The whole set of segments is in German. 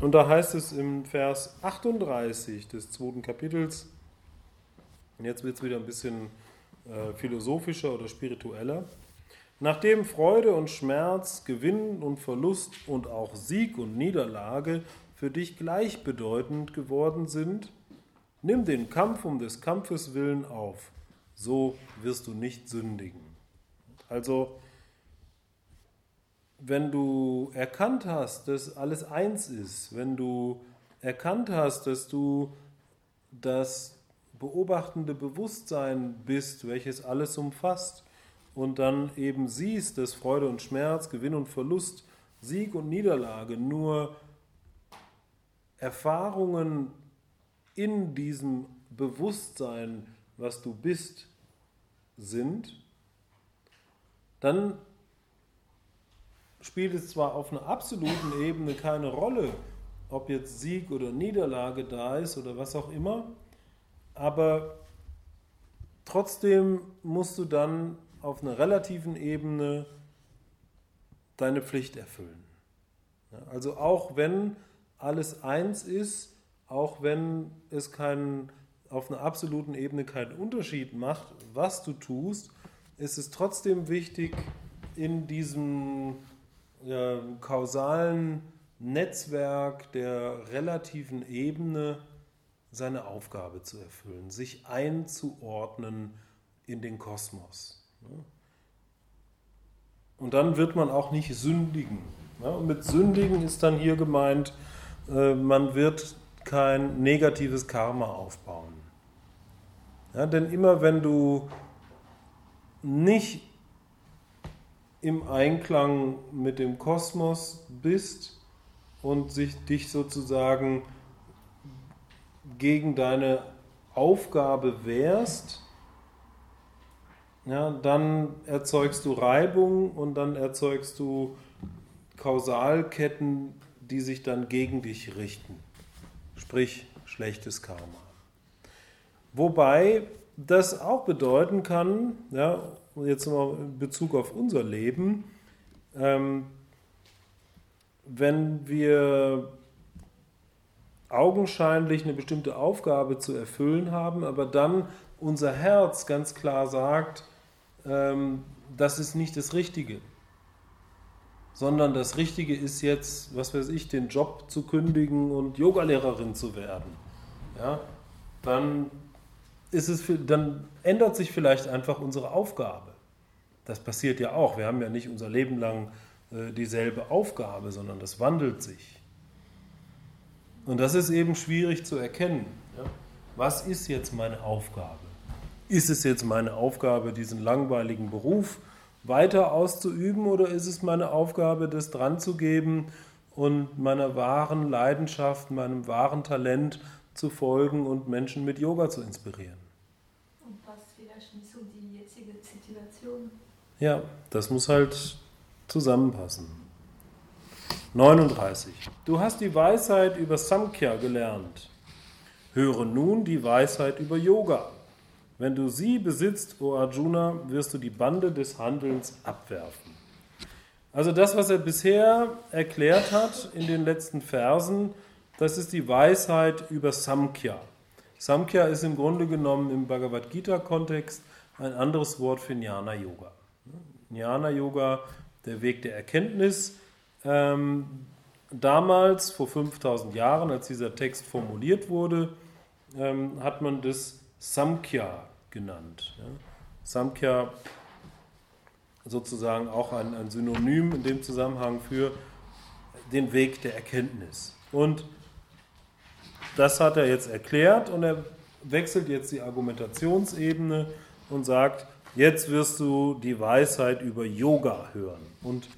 Und da heißt es im Vers 38 des zweiten Kapitels, und jetzt wird es wieder ein bisschen äh, philosophischer oder spiritueller, nachdem Freude und Schmerz, Gewinn und Verlust und auch Sieg und Niederlage für dich gleichbedeutend geworden sind, nimm den Kampf um des Kampfes willen auf, so wirst du nicht sündigen. Also, wenn du erkannt hast, dass alles eins ist, wenn du erkannt hast, dass du das beobachtende Bewusstsein bist, welches alles umfasst, und dann eben siehst, dass Freude und Schmerz, Gewinn und Verlust, Sieg und Niederlage nur Erfahrungen in diesem Bewusstsein, was du bist, sind, dann spielt es zwar auf einer absoluten Ebene keine Rolle, ob jetzt Sieg oder Niederlage da ist oder was auch immer, aber trotzdem musst du dann auf einer relativen Ebene deine Pflicht erfüllen. Also auch wenn alles eins ist, auch wenn es keinen, auf einer absoluten Ebene keinen Unterschied macht, was du tust, ist es trotzdem wichtig, in diesem äh, kausalen Netzwerk der relativen Ebene seine Aufgabe zu erfüllen, sich einzuordnen in den Kosmos. Und dann wird man auch nicht sündigen. Und mit sündigen ist dann hier gemeint, äh, man wird kein negatives Karma aufbauen. Denn immer wenn du nicht im Einklang mit dem Kosmos bist und sich dich sozusagen gegen deine Aufgabe wehrst, ja, dann erzeugst du Reibung und dann erzeugst du Kausalketten, die sich dann gegen dich richten. Sprich, schlechtes Karma. Wobei das auch bedeuten kann, ja, jetzt mal in Bezug auf unser Leben, ähm, wenn wir augenscheinlich eine bestimmte Aufgabe zu erfüllen haben, aber dann unser Herz ganz klar sagt, ähm, das ist nicht das Richtige, sondern das Richtige ist jetzt, was weiß ich, den Job zu kündigen und Yogalehrerin zu werden. Ja, dann ist es, dann ändert sich vielleicht einfach unsere Aufgabe. Das passiert ja auch. Wir haben ja nicht unser Leben lang äh, dieselbe Aufgabe, sondern das wandelt sich. Und das ist eben schwierig zu erkennen. Was ist jetzt meine Aufgabe? Ist es jetzt meine Aufgabe, diesen langweiligen Beruf weiter auszuüben oder ist es meine Aufgabe, das dran zu geben und meiner wahren Leidenschaft, meinem wahren Talent zu folgen und Menschen mit Yoga zu inspirieren. Und passt vielleicht nicht so die jetzige Situation. Ja, das muss halt zusammenpassen. 39. Du hast die Weisheit über Samkhya gelernt. Höre nun die Weisheit über Yoga. Wenn du sie besitzt, o Arjuna, wirst du die Bande des Handelns abwerfen. Also das, was er bisher erklärt hat in den letzten Versen, das ist die Weisheit über Samkhya. Samkhya ist im Grunde genommen im Bhagavad Gita-Kontext ein anderes Wort für Jnana Yoga. Jnana Yoga, der Weg der Erkenntnis. Ähm, damals, vor 5000 Jahren, als dieser Text formuliert wurde, ähm, hat man das Samkhya genannt. Ja. Samkhya sozusagen auch ein, ein Synonym in dem Zusammenhang für den Weg der Erkenntnis. Und das hat er jetzt erklärt und er wechselt jetzt die Argumentationsebene und sagt, jetzt wirst du die Weisheit über Yoga hören. Und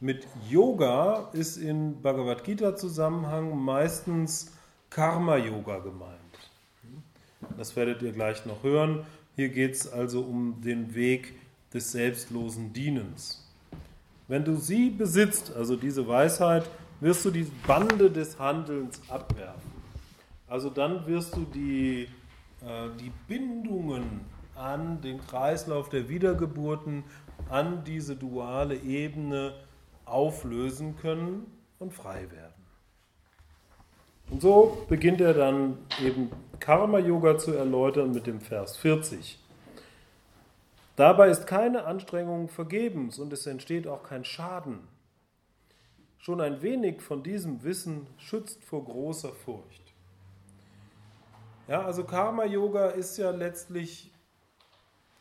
mit Yoga ist in Bhagavad Gita Zusammenhang meistens Karma Yoga gemeint. Das werdet ihr gleich noch hören. Hier geht es also um den Weg des selbstlosen Dienens. Wenn du sie besitzt, also diese Weisheit, wirst du die Bande des Handelns abwerfen. Also dann wirst du die, äh, die Bindungen an den Kreislauf der Wiedergeburten, an diese duale Ebene auflösen können und frei werden. Und so beginnt er dann eben Karma-Yoga zu erläutern mit dem Vers 40. Dabei ist keine Anstrengung vergebens und es entsteht auch kein Schaden. Schon ein wenig von diesem Wissen schützt vor großer Furcht. Ja, also Karma-Yoga ist ja letztlich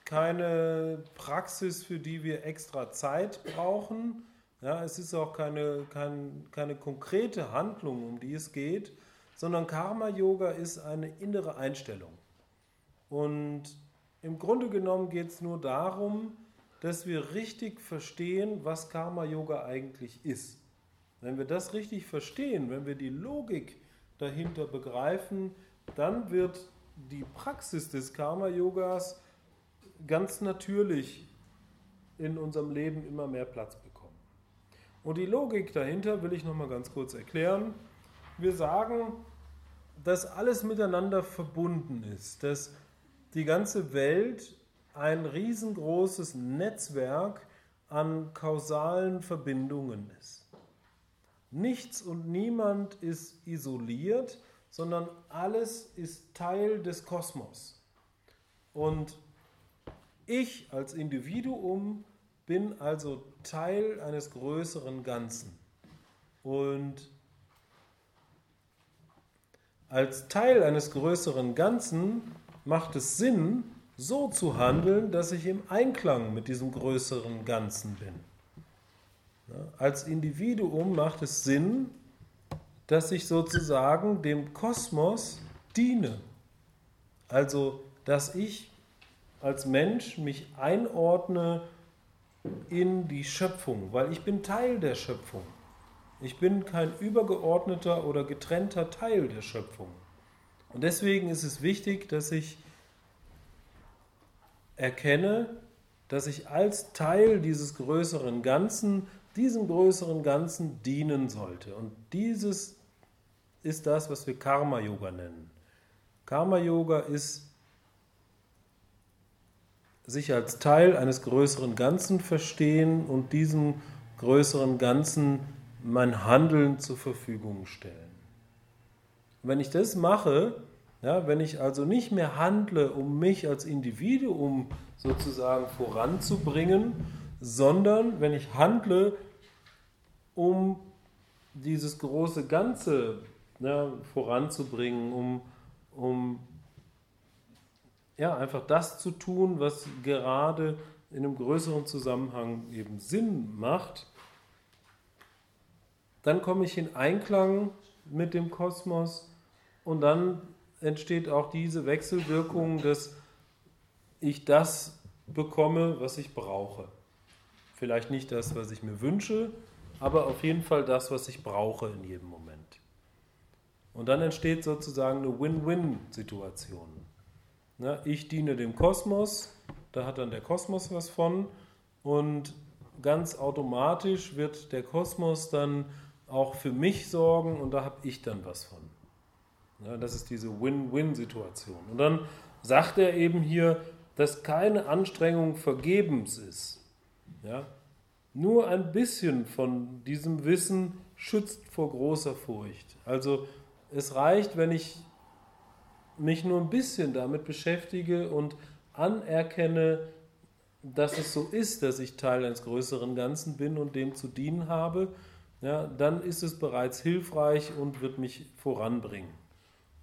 keine Praxis, für die wir extra Zeit brauchen. Ja, es ist auch keine, kein, keine konkrete Handlung, um die es geht, sondern Karma-Yoga ist eine innere Einstellung. Und im Grunde genommen geht es nur darum, dass wir richtig verstehen, was Karma-Yoga eigentlich ist. Wenn wir das richtig verstehen, wenn wir die Logik dahinter begreifen, dann wird die Praxis des Karma-Yogas ganz natürlich in unserem Leben immer mehr Platz bekommen. Und die Logik dahinter will ich nochmal ganz kurz erklären. Wir sagen, dass alles miteinander verbunden ist, dass die ganze Welt ein riesengroßes Netzwerk an kausalen Verbindungen ist. Nichts und niemand ist isoliert, sondern alles ist Teil des Kosmos. Und ich als Individuum bin also Teil eines größeren Ganzen. Und als Teil eines größeren Ganzen macht es Sinn, so zu handeln, dass ich im Einklang mit diesem größeren Ganzen bin. Als Individuum macht es Sinn, dass ich sozusagen dem Kosmos diene. Also, dass ich als Mensch mich einordne in die Schöpfung, weil ich bin Teil der Schöpfung. Ich bin kein übergeordneter oder getrennter Teil der Schöpfung. Und deswegen ist es wichtig, dass ich erkenne, dass ich als Teil dieses größeren Ganzen, diesem größeren Ganzen dienen sollte. Und dieses ist das, was wir Karma-Yoga nennen. Karma-Yoga ist sich als Teil eines größeren Ganzen verstehen und diesem größeren Ganzen mein Handeln zur Verfügung stellen. wenn ich das mache, ja, wenn ich also nicht mehr handle, um mich als Individuum sozusagen voranzubringen, sondern wenn ich handle, um dieses große Ganze ja, voranzubringen, um, um ja, einfach das zu tun, was gerade in einem größeren Zusammenhang eben Sinn macht, dann komme ich in Einklang mit dem Kosmos und dann entsteht auch diese Wechselwirkung, dass ich das bekomme, was ich brauche. Vielleicht nicht das, was ich mir wünsche, aber auf jeden Fall das, was ich brauche in jedem Moment. Und dann entsteht sozusagen eine Win-Win-Situation. Ich diene dem Kosmos, da hat dann der Kosmos was von und ganz automatisch wird der Kosmos dann auch für mich sorgen und da habe ich dann was von. Ja, das ist diese Win-Win-Situation. Und dann sagt er eben hier, dass keine Anstrengung vergebens ist. Ja? Nur ein bisschen von diesem Wissen schützt vor großer Furcht. Also es reicht, wenn ich mich nur ein bisschen damit beschäftige und anerkenne, dass es so ist, dass ich Teil eines größeren Ganzen bin und dem zu dienen habe, ja, dann ist es bereits hilfreich und wird mich voranbringen.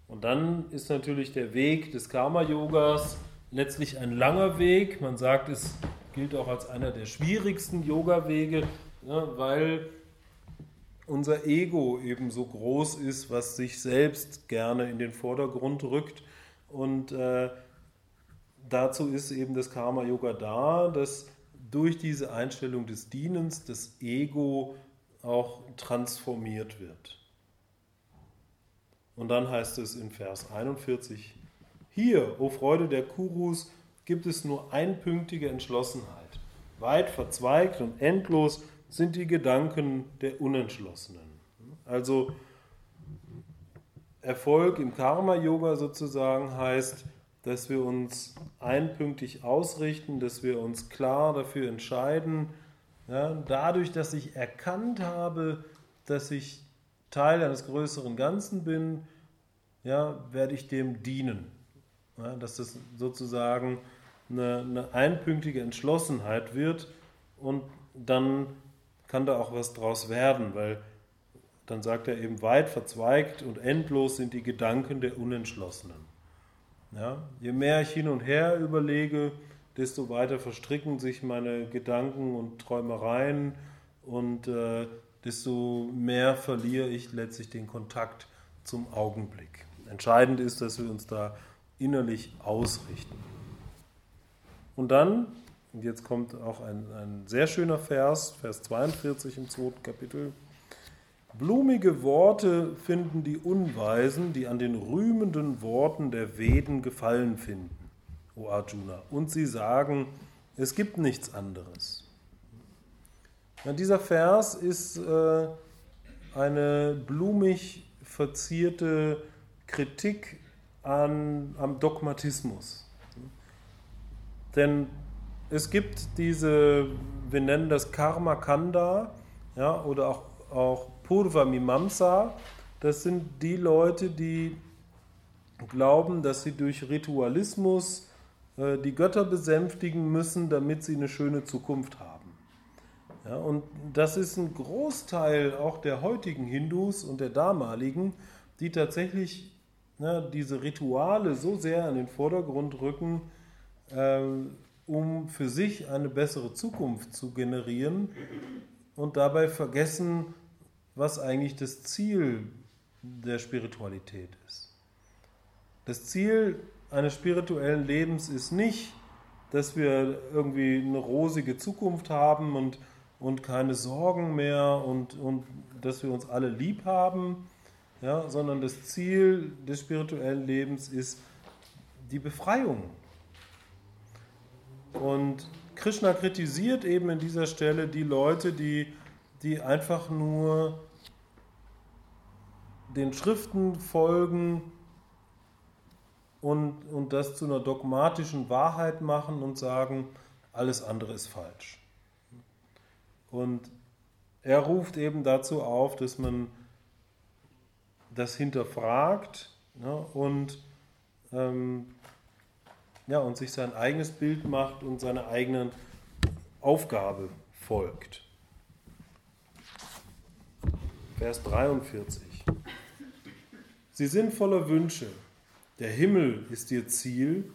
Und dann ist natürlich der Weg des Karma-Yogas letztlich ein langer Weg. Man sagt, es gilt auch als einer der schwierigsten Yoga-Wege, ja, weil unser Ego eben so groß ist, was sich selbst gerne in den Vordergrund rückt. Und äh, dazu ist eben das Karma-Yoga da, dass durch diese Einstellung des Dienens das Ego auch transformiert wird. Und dann heißt es in Vers 41, hier, o Freude der Kurus, gibt es nur einpünktige Entschlossenheit. Weit verzweigt und endlos sind die Gedanken der Unentschlossenen. Also Erfolg im Karma-Yoga sozusagen heißt, dass wir uns einpünktig ausrichten, dass wir uns klar dafür entscheiden, ja, dadurch, dass ich erkannt habe, dass ich Teil eines größeren Ganzen bin, ja, werde ich dem dienen. Ja, dass das sozusagen eine, eine einpünktige Entschlossenheit wird und dann kann da auch was draus werden, weil dann sagt er eben, weit verzweigt und endlos sind die Gedanken der Unentschlossenen. Ja, je mehr ich hin und her überlege, desto weiter verstricken sich meine Gedanken und Träumereien und äh, desto mehr verliere ich letztlich den Kontakt zum Augenblick. Entscheidend ist, dass wir uns da innerlich ausrichten. Und dann, und jetzt kommt auch ein, ein sehr schöner Vers, Vers 42 im zweiten Kapitel, Blumige Worte finden die Unweisen, die an den rühmenden Worten der Veden Gefallen finden, O Arjuna. Und sie sagen, es gibt nichts anderes. Ja, dieser Vers ist äh, eine blumig verzierte Kritik an, am Dogmatismus. Denn es gibt diese, wir nennen das Karma Kanda ja, oder auch, auch Purva Mimamsa. Das sind die Leute, die glauben, dass sie durch Ritualismus äh, die Götter besänftigen müssen, damit sie eine schöne Zukunft haben. Ja, und das ist ein Großteil auch der heutigen Hindus und der damaligen, die tatsächlich ne, diese Rituale so sehr an den Vordergrund rücken, um für sich eine bessere Zukunft zu generieren und dabei vergessen, was eigentlich das Ziel der Spiritualität ist. Das Ziel eines spirituellen Lebens ist nicht, dass wir irgendwie eine rosige Zukunft haben und, und keine Sorgen mehr und, und dass wir uns alle lieb haben, ja, sondern das Ziel des spirituellen Lebens ist die Befreiung. Und Krishna kritisiert eben in dieser Stelle die Leute, die, die einfach nur den Schriften folgen und, und das zu einer dogmatischen Wahrheit machen und sagen, alles andere ist falsch. Und er ruft eben dazu auf, dass man das hinterfragt ne, und, ähm, ja, und sich sein eigenes Bild macht und seiner eigenen Aufgabe folgt. Vers 43. Sie sind voller Wünsche. Der Himmel ist ihr Ziel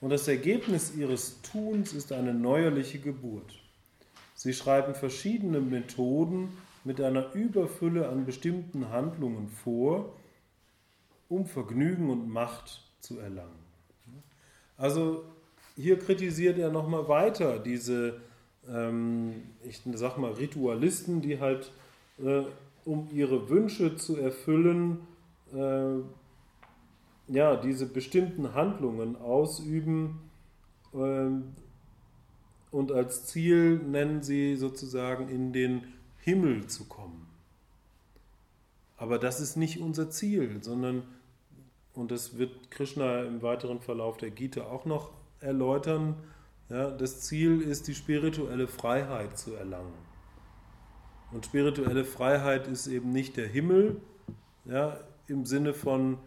und das Ergebnis ihres Tuns ist eine neuerliche Geburt. Sie schreiben verschiedene Methoden, mit einer Überfülle an bestimmten Handlungen vor, um Vergnügen und Macht zu erlangen. Also hier kritisiert er nochmal weiter diese, ähm, ich sag mal, Ritualisten, die halt, äh, um ihre Wünsche zu erfüllen, äh, ja, diese bestimmten Handlungen ausüben äh, und als Ziel nennen sie sozusagen in den Himmel zu kommen. Aber das ist nicht unser Ziel, sondern, und das wird Krishna im weiteren Verlauf der Gita auch noch erläutern, ja, das Ziel ist, die spirituelle Freiheit zu erlangen. Und spirituelle Freiheit ist eben nicht der Himmel, ja, im Sinne von,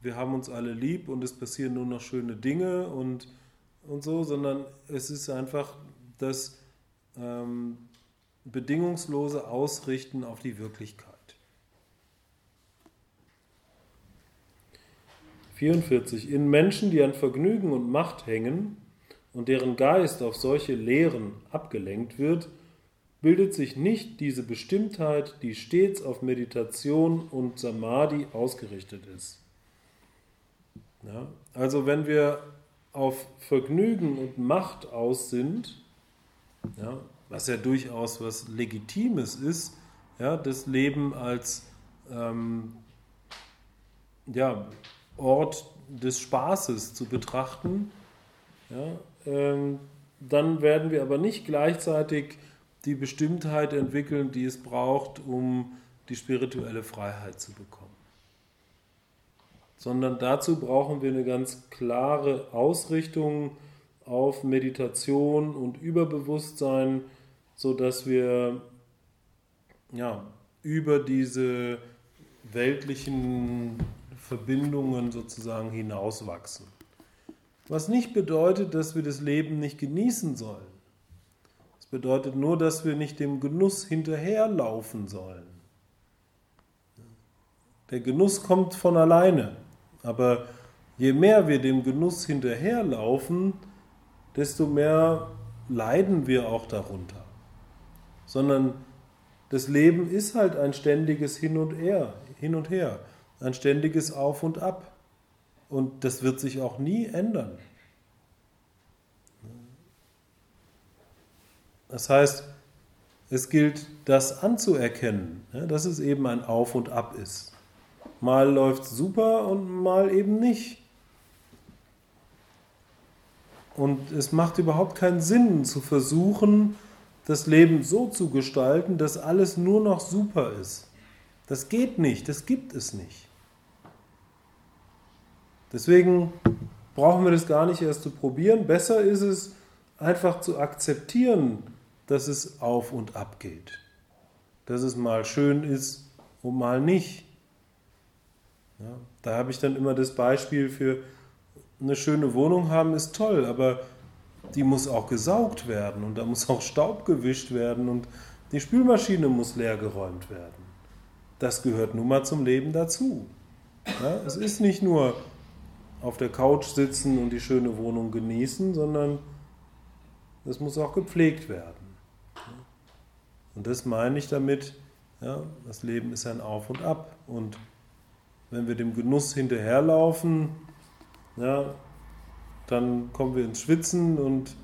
wir haben uns alle lieb und es passieren nur noch schöne Dinge und, und so, sondern es ist einfach das ähm, bedingungslose Ausrichten auf die Wirklichkeit. 44. In Menschen, die an Vergnügen und Macht hängen und deren Geist auf solche Lehren abgelenkt wird, bildet sich nicht diese Bestimmtheit, die stets auf Meditation und Samadhi ausgerichtet ist. Ja, also wenn wir auf Vergnügen und Macht aus sind, ja, was ja durchaus was Legitimes ist, ja, das Leben als ähm, ja, Ort des Spaßes zu betrachten, ja, ähm, dann werden wir aber nicht gleichzeitig die Bestimmtheit entwickeln, die es braucht, um die spirituelle Freiheit zu bekommen. Sondern dazu brauchen wir eine ganz klare Ausrichtung auf Meditation und Überbewusstsein, so dass wir ja, über diese weltlichen Verbindungen sozusagen hinauswachsen. Was nicht bedeutet, dass wir das Leben nicht genießen sollen. Es bedeutet nur, dass wir nicht dem Genuss hinterherlaufen sollen. Der Genuss kommt von alleine, aber je mehr wir dem Genuss hinterherlaufen, desto mehr leiden wir auch darunter. Sondern das Leben ist halt ein ständiges Hin und Her, hin und her, ein ständiges Auf und Ab. Und das wird sich auch nie ändern. Das heißt, es gilt, das anzuerkennen, dass es eben ein Auf und Ab ist. Mal läuft es super und mal eben nicht. Und es macht überhaupt keinen Sinn zu versuchen, das Leben so zu gestalten, dass alles nur noch super ist. Das geht nicht, das gibt es nicht. Deswegen brauchen wir das gar nicht erst zu probieren. Besser ist es, einfach zu akzeptieren, dass es auf und ab geht. Dass es mal schön ist und mal nicht. Ja, da habe ich dann immer das Beispiel für eine schöne Wohnung haben ist toll, aber die muss auch gesaugt werden und da muss auch Staub gewischt werden und die Spülmaschine muss leer geräumt werden. Das gehört nun mal zum Leben dazu. Ja, es ist nicht nur auf der Couch sitzen und die schöne Wohnung genießen, sondern es muss auch gepflegt werden. Und das meine ich damit, ja, das Leben ist ein Auf und Ab. Und wenn wir dem Genuss hinterherlaufen, ja, dann kommen wir ins Schwitzen und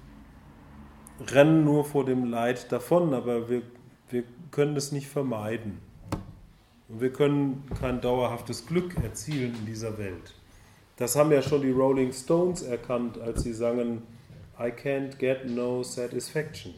rennen nur vor dem Leid davon, aber wir, wir können es nicht vermeiden. Und wir können kein dauerhaftes Glück erzielen in dieser Welt. Das haben ja schon die Rolling Stones erkannt, als sie sangen I can't get no satisfaction.